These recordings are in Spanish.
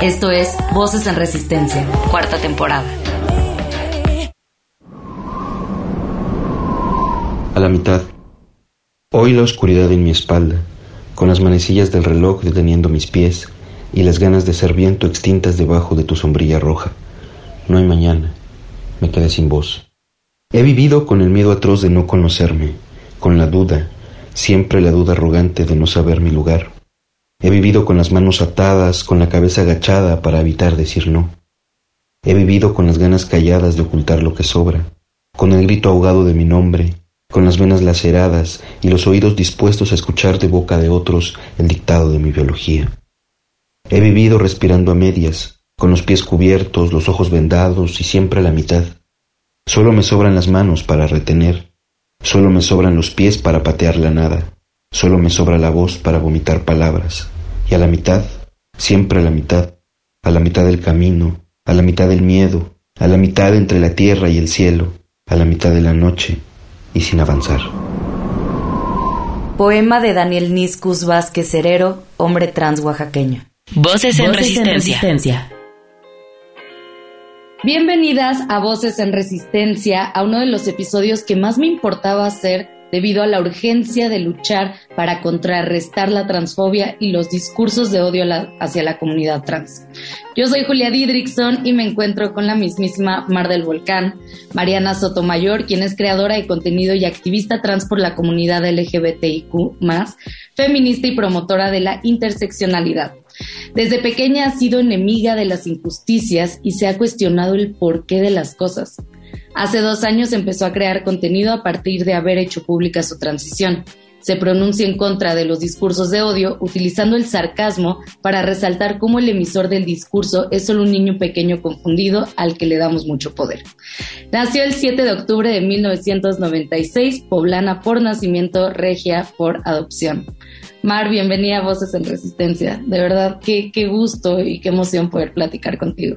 Esto es Voces en Resistencia, cuarta temporada. A la mitad. Hoy la oscuridad en mi espalda, con las manecillas del reloj deteniendo mis pies y las ganas de ser viento extintas debajo de tu sombrilla roja. No hay mañana me quedé sin voz. He vivido con el miedo atroz de no conocerme, con la duda, siempre la duda arrogante de no saber mi lugar. He vivido con las manos atadas, con la cabeza agachada para evitar decir no. He vivido con las ganas calladas de ocultar lo que sobra, con el grito ahogado de mi nombre, con las venas laceradas y los oídos dispuestos a escuchar de boca de otros el dictado de mi biología. He vivido respirando a medias, con los pies cubiertos, los ojos vendados y siempre a la mitad. Solo me sobran las manos para retener, solo me sobran los pies para patear la nada, solo me sobra la voz para vomitar palabras, y a la mitad, siempre a la mitad, a la mitad del camino, a la mitad del miedo, a la mitad entre la tierra y el cielo, a la mitad de la noche y sin avanzar. Poema de Daniel Niscus Vázquez Herero, hombre trans oaxaqueño. Voces en, resistencia. Bienvenidas a Voces en Resistencia, a uno de los episodios que más me importaba hacer debido a la urgencia de luchar para contrarrestar la transfobia y los discursos de odio hacia la comunidad trans. Yo soy Julia Didrickson y me encuentro con la mismísima Mar del Volcán, Mariana Sotomayor, quien es creadora de contenido y activista trans por la comunidad LGBTIQ, feminista y promotora de la interseccionalidad. Desde pequeña ha sido enemiga de las injusticias y se ha cuestionado el porqué de las cosas. Hace dos años empezó a crear contenido a partir de haber hecho pública su transición. Se pronuncia en contra de los discursos de odio utilizando el sarcasmo para resaltar cómo el emisor del discurso es solo un niño pequeño confundido al que le damos mucho poder. Nació el 7 de octubre de 1996, poblana por nacimiento, regia por adopción. Mar, bienvenida a Voces en Resistencia. De verdad, qué, qué gusto y qué emoción poder platicar contigo.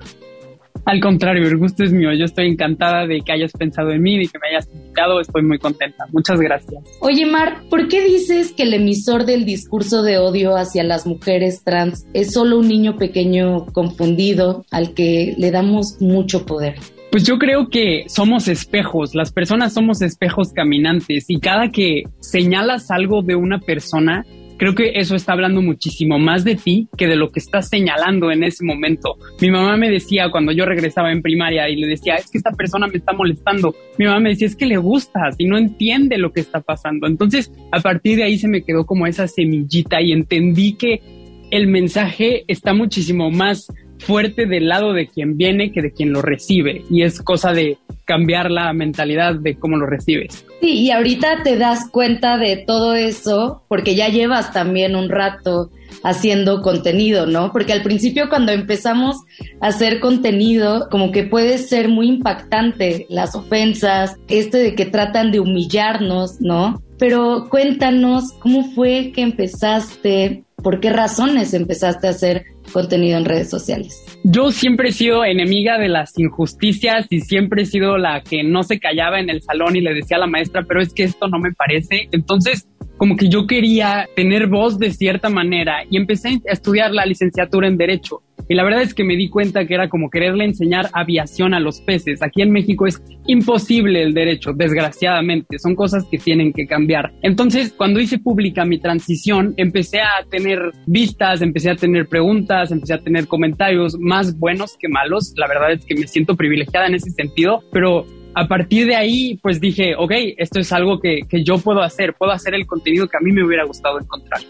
Al contrario, el gusto es mío. Yo estoy encantada de que hayas pensado en mí, y que me hayas invitado. Estoy muy contenta. Muchas gracias. Oye, Mar, ¿por qué dices que el emisor del discurso de odio hacia las mujeres trans es solo un niño pequeño confundido al que le damos mucho poder? Pues yo creo que somos espejos, las personas somos espejos caminantes y cada que señalas algo de una persona, creo que eso está hablando muchísimo más de ti que de lo que estás señalando en ese momento. Mi mamá me decía cuando yo regresaba en primaria y le decía, es que esta persona me está molestando. Mi mamá me decía, es que le gustas y no entiende lo que está pasando. Entonces, a partir de ahí se me quedó como esa semillita y entendí que el mensaje está muchísimo más fuerte del lado de quien viene que de quien lo recibe. Y es cosa de cambiar la mentalidad de cómo lo recibes. Sí, y ahorita te das cuenta de todo eso porque ya llevas también un rato haciendo contenido, ¿no? Porque al principio cuando empezamos a hacer contenido, como que puede ser muy impactante las ofensas, este de que tratan de humillarnos, ¿no? Pero cuéntanos cómo fue que empezaste, por qué razones empezaste a hacer contenido en redes sociales? Yo siempre he sido enemiga de las injusticias y siempre he sido la que no se callaba en el salón y le decía a la maestra, pero es que esto no me parece. Entonces, como que yo quería tener voz de cierta manera y empecé a estudiar la licenciatura en Derecho. Y la verdad es que me di cuenta que era como quererle enseñar aviación a los peces. Aquí en México es imposible el derecho, desgraciadamente. Son cosas que tienen que cambiar. Entonces, cuando hice pública mi transición, empecé a tener vistas, empecé a tener preguntas, empecé a tener comentarios más buenos que malos. La verdad es que me siento privilegiada en ese sentido, pero a partir de ahí, pues dije, ok, esto es algo que, que, yo puedo hacer, puedo hacer el contenido que a mí me hubiera gustado encontrar.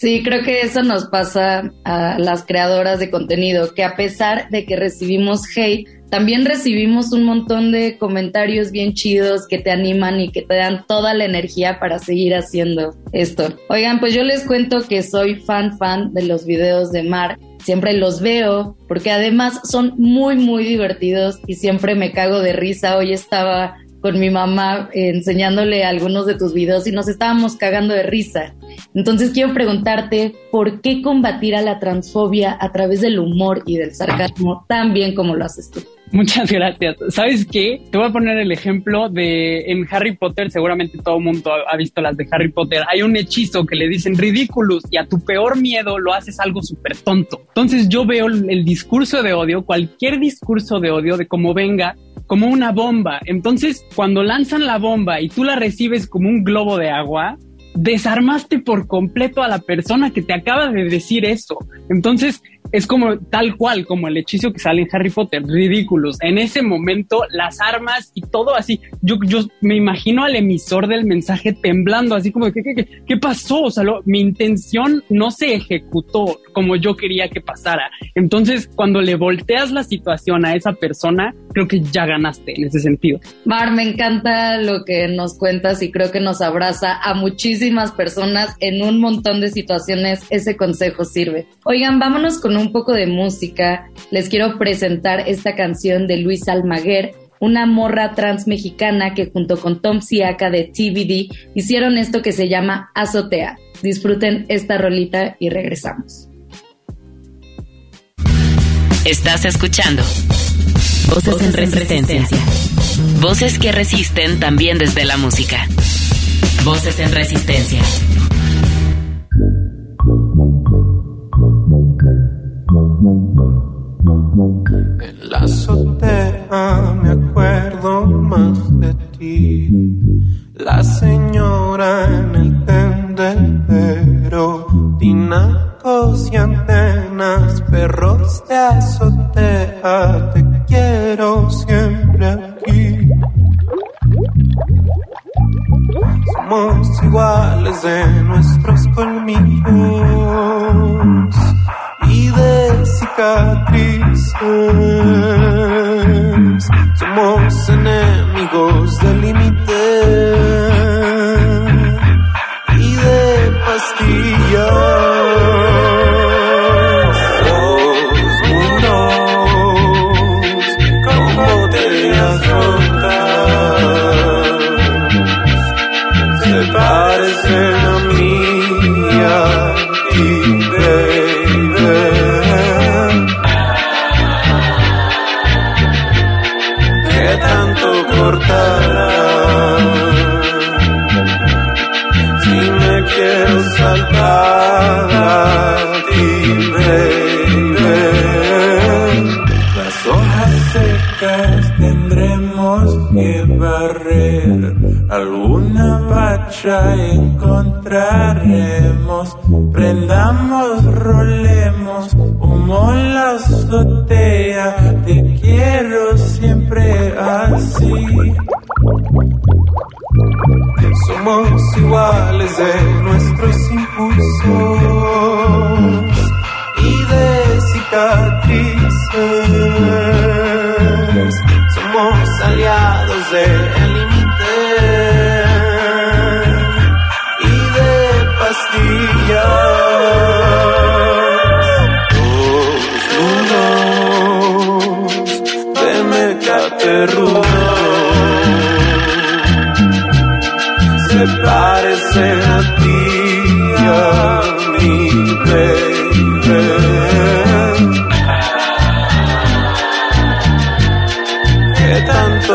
Sí, creo que eso nos pasa a las creadoras de contenido, que a pesar de que recibimos hate, también recibimos un montón de comentarios bien chidos que te animan y que te dan toda la energía para seguir haciendo esto. Oigan, pues yo les cuento que soy fan fan de los videos de Mar siempre los veo, porque además son muy, muy divertidos y siempre me cago de risa. Hoy estaba con mi mamá enseñándole algunos de tus videos y nos estábamos cagando de risa. Entonces quiero preguntarte, ¿por qué combatir a la transfobia a través del humor y del sarcasmo tan bien como lo haces tú? Muchas gracias. ¿Sabes qué? Te voy a poner el ejemplo de en Harry Potter, seguramente todo el mundo ha visto las de Harry Potter. Hay un hechizo que le dicen ridículos y a tu peor miedo lo haces algo súper tonto. Entonces yo veo el discurso de odio, cualquier discurso de odio, de cómo venga, como una bomba. Entonces, cuando lanzan la bomba y tú la recibes como un globo de agua, desarmaste por completo a la persona que te acaba de decir eso. Entonces, es como tal cual, como el hechizo que sale en Harry Potter, ridículos. En ese momento, las armas y todo así. Yo, yo me imagino al emisor del mensaje temblando, así como, ¿qué, qué, qué pasó? O sea, mi intención no se ejecutó como yo quería que pasara. Entonces, cuando le volteas la situación a esa persona, creo que ya ganaste en ese sentido. Mar, me encanta lo que nos cuentas y creo que nos abraza a muchísimas personas en un montón de situaciones. Ese consejo sirve. Oigan, vámonos con un poco de música, les quiero presentar esta canción de Luis Almaguer, una morra trans mexicana que junto con Tom Siaka de TVD hicieron esto que se llama Azotea. Disfruten esta rolita y regresamos. Estás escuchando Voces, en resistencia. Voces que resisten también desde la música. Voces en resistencia. Somos enemigos del ya encontraremos. Prendamos, rolemos, humo la azotea. Te quiero siempre así. Somos iguales de nuestros impulsos y de. parecen a ti y a mí, baby. Que tanto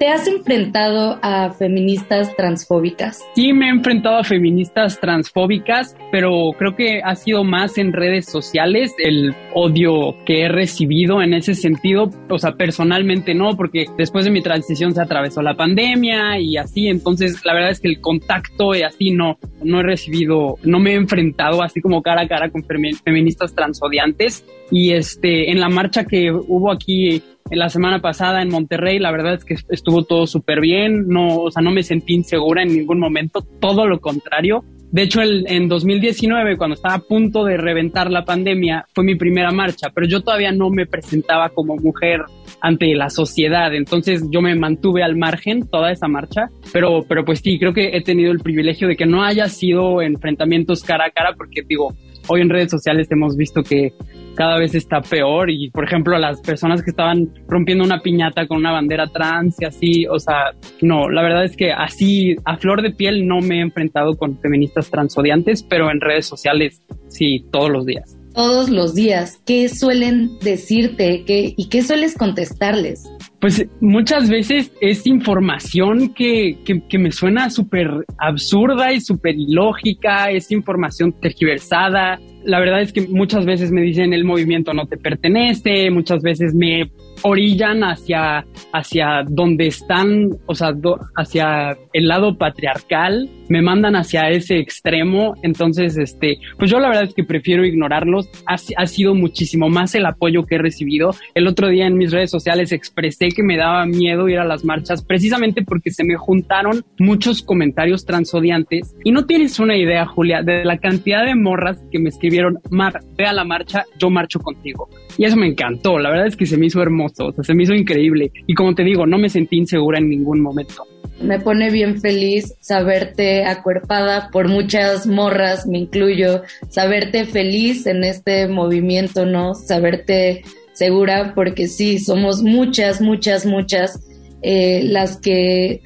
¿te has enfrentado a feministas transfóbicas? Sí me he enfrentado a feministas transfóbicas, pero creo que ha sido más en redes sociales el odio que he recibido en ese sentido. O sea, personalmente no, porque después de mi transición se atravesó la pandemia y así, entonces la verdad es que el contacto y así no, no he recibido, no me he enfrentado así como cara a cara con femi- feministas transodiantes. Y este, en la marcha que hubo aquí en la semana pasada en Monterrey, la verdad es que estuvo todo súper bien, no, o sea, no me sentí insegura en ningún momento, todo lo contrario. De hecho, el- en 2019, cuando estaba a punto de reventar la pandemia, fue mi primera marcha, pero yo todavía no me presentaba como mujer ante la sociedad, entonces yo me mantuve al margen toda esa marcha, pero, pero pues sí, creo que he tenido el privilegio de que no haya sido enfrentamientos cara a cara, porque digo, hoy en redes sociales hemos visto que cada vez está peor y por ejemplo las personas que estaban rompiendo una piñata con una bandera trans y así, o sea, no, la verdad es que así a flor de piel no me he enfrentado con feministas transodiantes, pero en redes sociales sí, todos los días. Todos los días, ¿qué suelen decirte ¿Qué- y qué sueles contestarles? Pues muchas veces es información que, que, que me suena súper absurda y súper ilógica, es información tergiversada. La verdad es que muchas veces me dicen el movimiento no te pertenece, muchas veces me orillan hacia, hacia donde están, o sea, hacia el lado patriarcal, me mandan hacia ese extremo, entonces, este, pues yo la verdad es que prefiero ignorarlos, ha, ha sido muchísimo más el apoyo que he recibido. El otro día en mis redes sociales expresé que me daba miedo ir a las marchas precisamente porque se me juntaron muchos comentarios transodiantes y no tienes una idea, Julia, de la cantidad de morras que me escribieron, Mar, ve a la marcha, yo marcho contigo. Y eso me encantó, la verdad es que se me hizo hermoso, o sea, se me hizo increíble. Y como te digo, no me sentí insegura en ningún momento. Me pone bien feliz saberte acuerpada por muchas morras, me incluyo, saberte feliz en este movimiento, ¿no? Saberte segura, porque sí, somos muchas, muchas, muchas eh, las que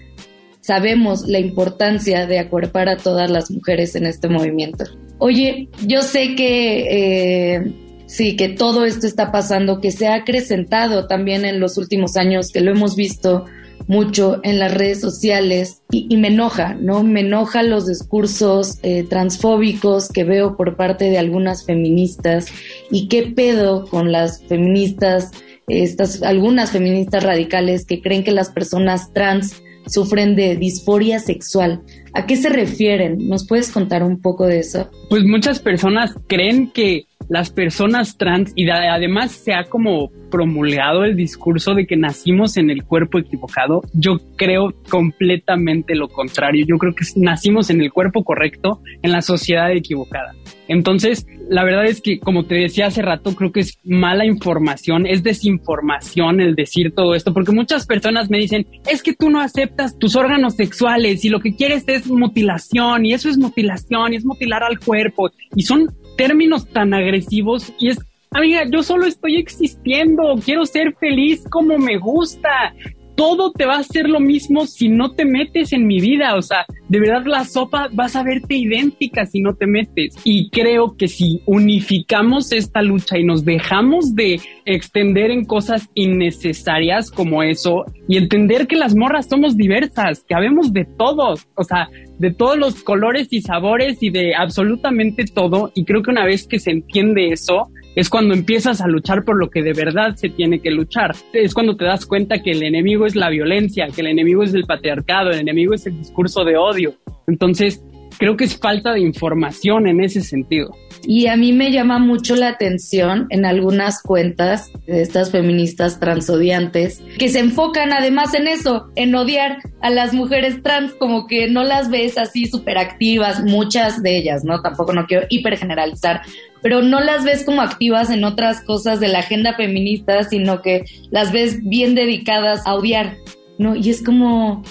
sabemos la importancia de acuerpar a todas las mujeres en este movimiento. Oye, yo sé que eh, sí, que todo esto está pasando, que se ha acrecentado también en los últimos años, que lo hemos visto mucho en las redes sociales y, y me enoja, ¿no? Me enoja los discursos eh, transfóbicos que veo por parte de algunas feministas y qué pedo con las feministas, estas, algunas feministas radicales que creen que las personas trans sufren de disforia sexual. ¿A qué se refieren? ¿Nos puedes contar un poco de eso? Pues muchas personas creen que las personas trans y de- además se ha como promulgado el discurso de que nacimos en el cuerpo equivocado. Yo creo completamente lo contrario. Yo creo que nacimos en el cuerpo correcto, en la sociedad equivocada. Entonces, la verdad es que, como te decía hace rato, creo que es mala información, es desinformación el decir todo esto, porque muchas personas me dicen, es que tú no aceptas tus órganos sexuales y lo que quieres es mutilación y eso es mutilación y es mutilar al cuerpo y son términos tan agresivos y es, amiga, yo solo estoy existiendo, quiero ser feliz como me gusta. Todo te va a hacer lo mismo si no te metes en mi vida. O sea, de verdad la sopa vas a verte idéntica si no te metes. Y creo que si unificamos esta lucha y nos dejamos de extender en cosas innecesarias como eso y entender que las morras somos diversas, que habemos de todos, o sea, de todos los colores y sabores y de absolutamente todo. Y creo que una vez que se entiende eso, es cuando empiezas a luchar por lo que de verdad se tiene que luchar. Es cuando te das cuenta que el enemigo es la violencia, que el enemigo es el patriarcado, el enemigo es el discurso de odio. Entonces, creo que es falta de información en ese sentido. Y a mí me llama mucho la atención en algunas cuentas de estas feministas transodiantes que se enfocan además en eso, en odiar a las mujeres trans, como que no las ves así súper activas, muchas de ellas, ¿no? Tampoco no quiero hipergeneralizar, pero no las ves como activas en otras cosas de la agenda feminista, sino que las ves bien dedicadas a odiar, ¿no? Y es como,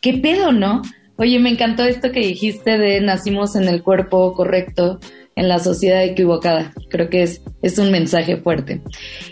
¿qué pedo, no? Oye, me encantó esto que dijiste de nacimos en el cuerpo correcto, en la sociedad equivocada. Creo que es, es un mensaje fuerte.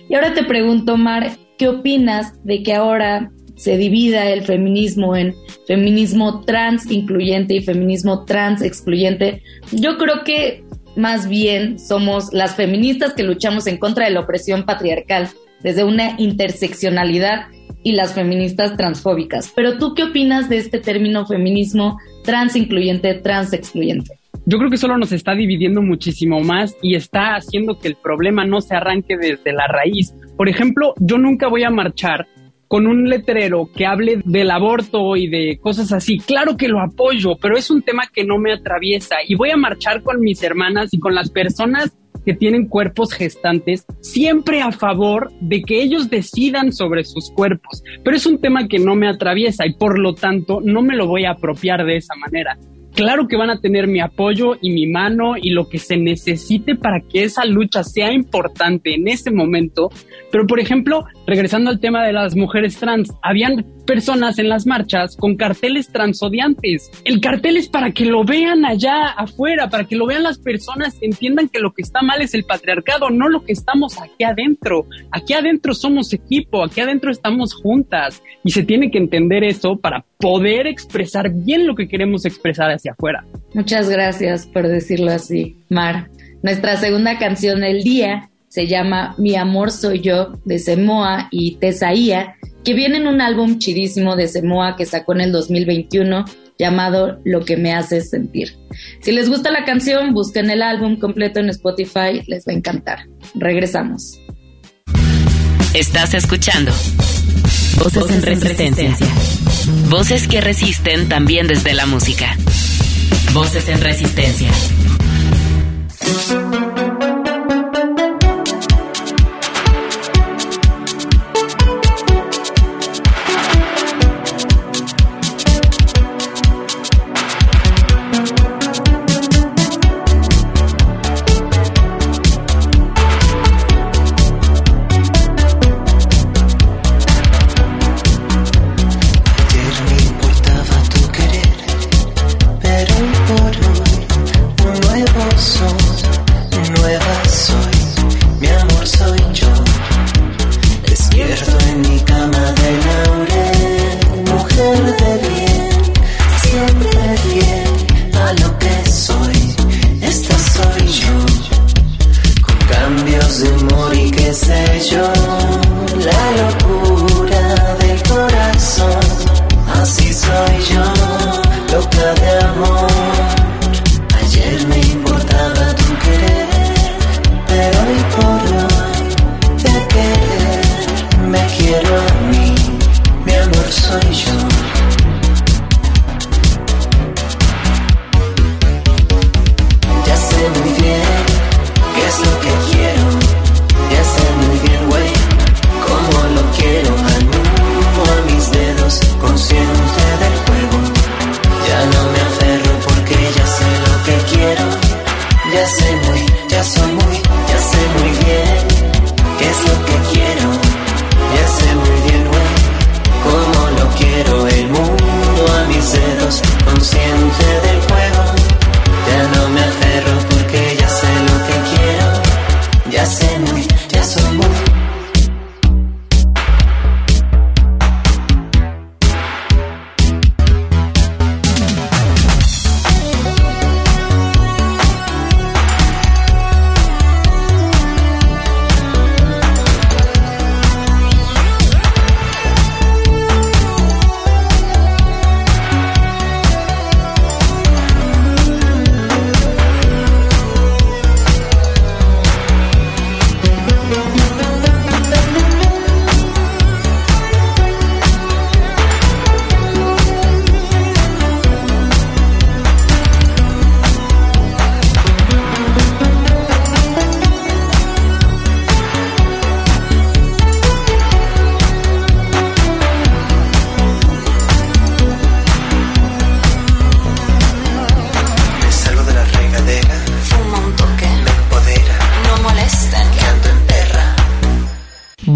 Y ahora te pregunto, Mar, ¿qué opinas de que ahora se divida el feminismo en feminismo trans incluyente y feminismo trans excluyente? Yo creo que más bien somos las feministas que luchamos en contra de la opresión patriarcal desde una interseccionalidad y las feministas transfóbicas. Pero tú qué opinas de este término feminismo trans incluyente, trans excluyente? Yo creo que solo nos está dividiendo muchísimo más y está haciendo que el problema no se arranque desde la raíz. Por ejemplo, yo nunca voy a marchar con un letrero que hable del aborto y de cosas así. Claro que lo apoyo, pero es un tema que no me atraviesa y voy a marchar con mis hermanas y con las personas que tienen cuerpos gestantes, siempre a favor de que ellos decidan sobre sus cuerpos. Pero es un tema que no me atraviesa y por lo tanto no me lo voy a apropiar de esa manera. Claro que van a tener mi apoyo y mi mano y lo que se necesite para que esa lucha sea importante en ese momento. Pero, por ejemplo, regresando al tema de las mujeres trans, habían personas en las marchas con carteles transodiantes. El cartel es para que lo vean allá afuera, para que lo vean las personas, entiendan que lo que está mal es el patriarcado, no lo que estamos aquí adentro. Aquí adentro somos equipo, aquí adentro estamos juntas y se tiene que entender eso para poder expresar bien lo que queremos expresar hacia afuera. Muchas gracias por decirlo así, Mar. Nuestra segunda canción del día se llama Mi amor soy yo de Semoa y Tesaía, que viene en un álbum chidísimo de Semoa que sacó en el 2021 llamado Lo que me hace sentir. Si les gusta la canción, busquen el álbum completo en Spotify, les va a encantar. Regresamos. Estás escuchando Voces en Resistencia. Voces que resisten también desde la música. Voces en Resistencia.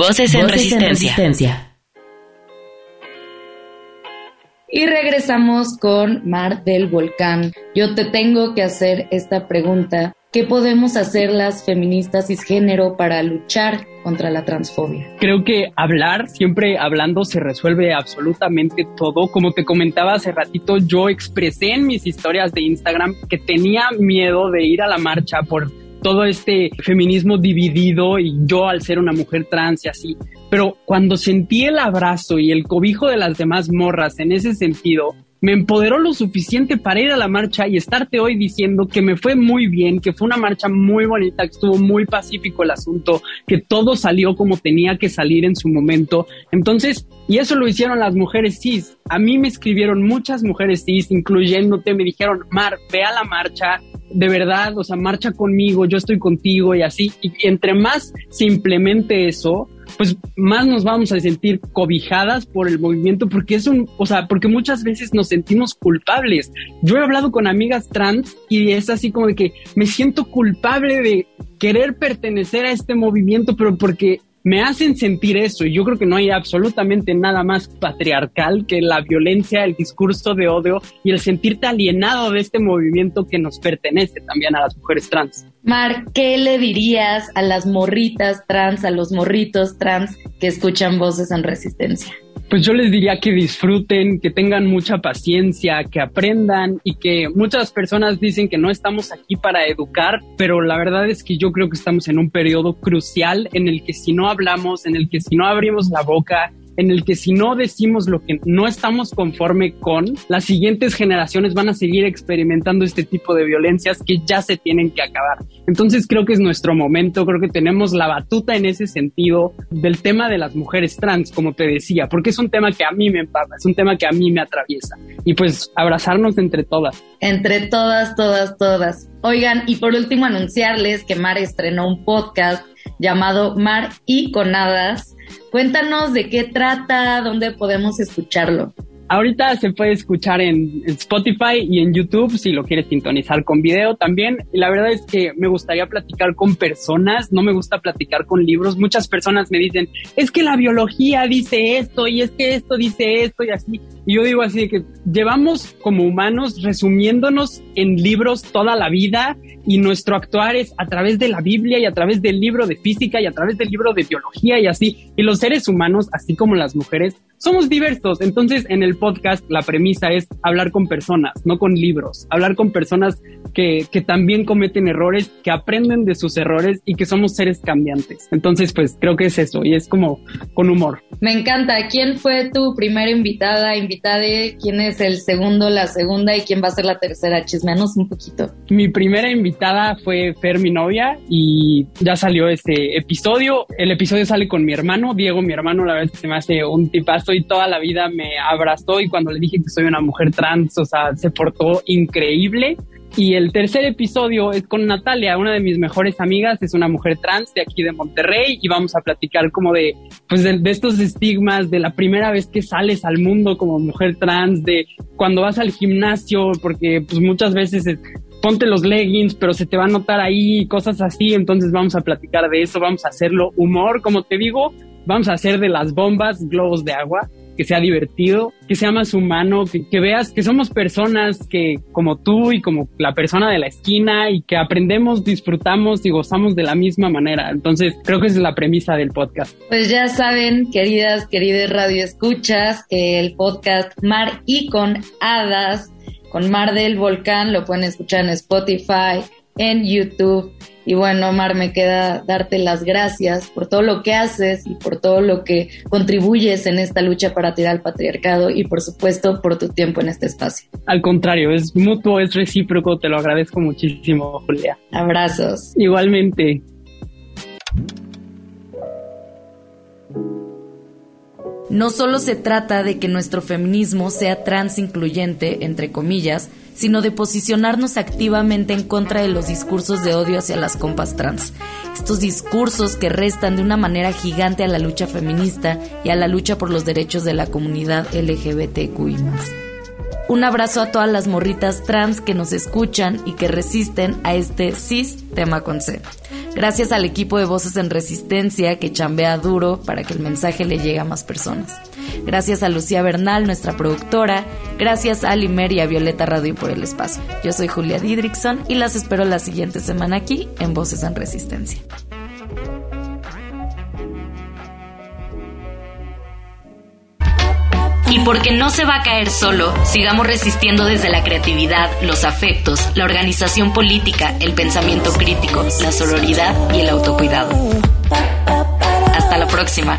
Voces, en, resistencia. Y regresamos con Mar del Volcán. Yo te tengo que hacer esta pregunta. ¿Qué podemos hacer las feministas cisgénero para luchar contra la transfobia? Creo que hablar, siempre hablando, se resuelve absolutamente todo. Como te comentaba hace ratito, yo expresé en mis historias de Instagram que tenía miedo de ir a la marcha por todo este feminismo dividido y yo al ser una mujer trans y así. Pero cuando sentí el abrazo y el cobijo de las demás morras en ese sentido, me empoderó lo suficiente para ir a la marcha y estarte hoy diciendo que me fue muy bien, que fue una marcha muy bonita, que estuvo muy pacífico el asunto, que todo salió como tenía que salir en su momento. Entonces, y eso lo hicieron las mujeres cis. A mí me escribieron muchas mujeres cis, incluyéndote, me dijeron, Mar, ve a la marcha, de verdad, o sea, marcha conmigo, yo estoy contigo y así. Y entre más simplemente eso, pues más nos vamos a sentir cobijadas por el movimiento porque es un, o sea, porque muchas veces nos sentimos culpables. Yo he hablado con amigas trans y es así como de que me siento culpable de querer pertenecer a este movimiento, pero porque me hacen sentir eso y yo creo que no hay absolutamente nada más patriarcal que la violencia, el discurso de odio y el sentirte alienado de este movimiento que nos pertenece también a las mujeres trans. Mar, ¿qué le dirías a las morritas trans, a los morritos trans que escuchan voces en resistencia? Pues yo les diría que disfruten, que tengan mucha paciencia, que aprendan y que muchas personas dicen que no estamos aquí para educar, pero la verdad es que yo creo que estamos en un periodo crucial en el que si no hablamos, en el que si no abrimos la boca, en el que si no decimos lo que no estamos conforme con, las siguientes generaciones van a seguir experimentando este tipo de violencias que ya se tienen que acabar. Entonces creo que es nuestro momento, creo que tenemos la batuta en ese sentido del tema de las mujeres trans, como te decía, porque es un tema que a mí me empapa, es un tema que a mí me atraviesa. Y pues abrazarnos entre todas. Entre todas, todas, todas. Oigan, y por último anunciarles que Mar estrenó un podcast llamado Mar y Conadas. Cuéntanos de qué trata, dónde podemos escucharlo. Ahorita se puede escuchar en Spotify y en YouTube si lo quieres sintonizar con video también. La verdad es que me gustaría platicar con personas, no me gusta platicar con libros. Muchas personas me dicen, es que la biología dice esto y es que esto dice esto y así. Y yo digo así que llevamos como humanos resumiéndonos en libros toda la vida y nuestro actuar es a través de la Biblia y a través del libro de física y a través del libro de biología y así. Y los seres humanos, así como las mujeres, somos diversos. Entonces, en el podcast la premisa es hablar con personas, no con libros. Hablar con personas que, que también cometen errores, que aprenden de sus errores y que somos seres cambiantes. Entonces, pues creo que es eso y es como con humor. Me encanta. ¿Quién fue tu primera invitada, invitada? ¿Quién es el segundo, la segunda y quién va a ser la tercera? Chismeanos un poquito. Mi primera invitada fue Fer, mi novia, y ya salió este episodio. El episodio sale con mi hermano, Diego, mi hermano, la verdad que se me hace un tipazo y toda la vida me abrazó y cuando le dije que soy una mujer trans, o sea, se portó increíble. Y el tercer episodio es con Natalia, una de mis mejores amigas, es una mujer trans de aquí de Monterrey y vamos a platicar como de, pues de, estos estigmas, de la primera vez que sales al mundo como mujer trans, de cuando vas al gimnasio, porque pues muchas veces es, ponte los leggings, pero se te va a notar ahí, cosas así, entonces vamos a platicar de eso, vamos a hacerlo humor, como te digo, vamos a hacer de las bombas globos de agua que sea divertido, que sea más humano, que, veas que somos personas que como tú y como la persona de la esquina y que aprendemos, disfrutamos y gozamos de la misma manera. Entonces creo que esa es la premisa del podcast. Pues ya saben, queridas, queridas radioescuchas, que el podcast Mar y con Hadas, con Mar del Volcán, lo pueden escuchar en Spotify, en YouTube. Y bueno, Omar, me queda darte las gracias por todo lo que haces y por todo lo que contribuyes en esta lucha para tirar al patriarcado y por supuesto por tu tiempo en este espacio. Al contrario, es mutuo, es recíproco, te lo agradezco muchísimo, Julia. Abrazos. Igualmente. No solo se trata de que nuestro feminismo sea trans incluyente, entre comillas, sino de posicionarnos activamente en contra de los discursos de odio hacia las compas trans. Estos discursos que restan de una manera gigante a la lucha feminista y a la lucha por los derechos de la comunidad LGBTQI. Un abrazo a todas las morritas trans que nos escuchan y que resisten a este cis tema con C. Gracias al equipo de Voces en Resistencia que chambea duro para que el mensaje le llegue a más personas. Gracias a Lucía Bernal, nuestra productora. Gracias a Limer y a Violeta Radio por el espacio. Yo soy Julia Didrickson y las espero la siguiente semana aquí en Voces en Resistencia. Y porque no se va a caer solo, sigamos resistiendo desde la creatividad, los afectos, la organización política, el pensamiento crítico, la sororidad y el autocuidado. Hasta la próxima.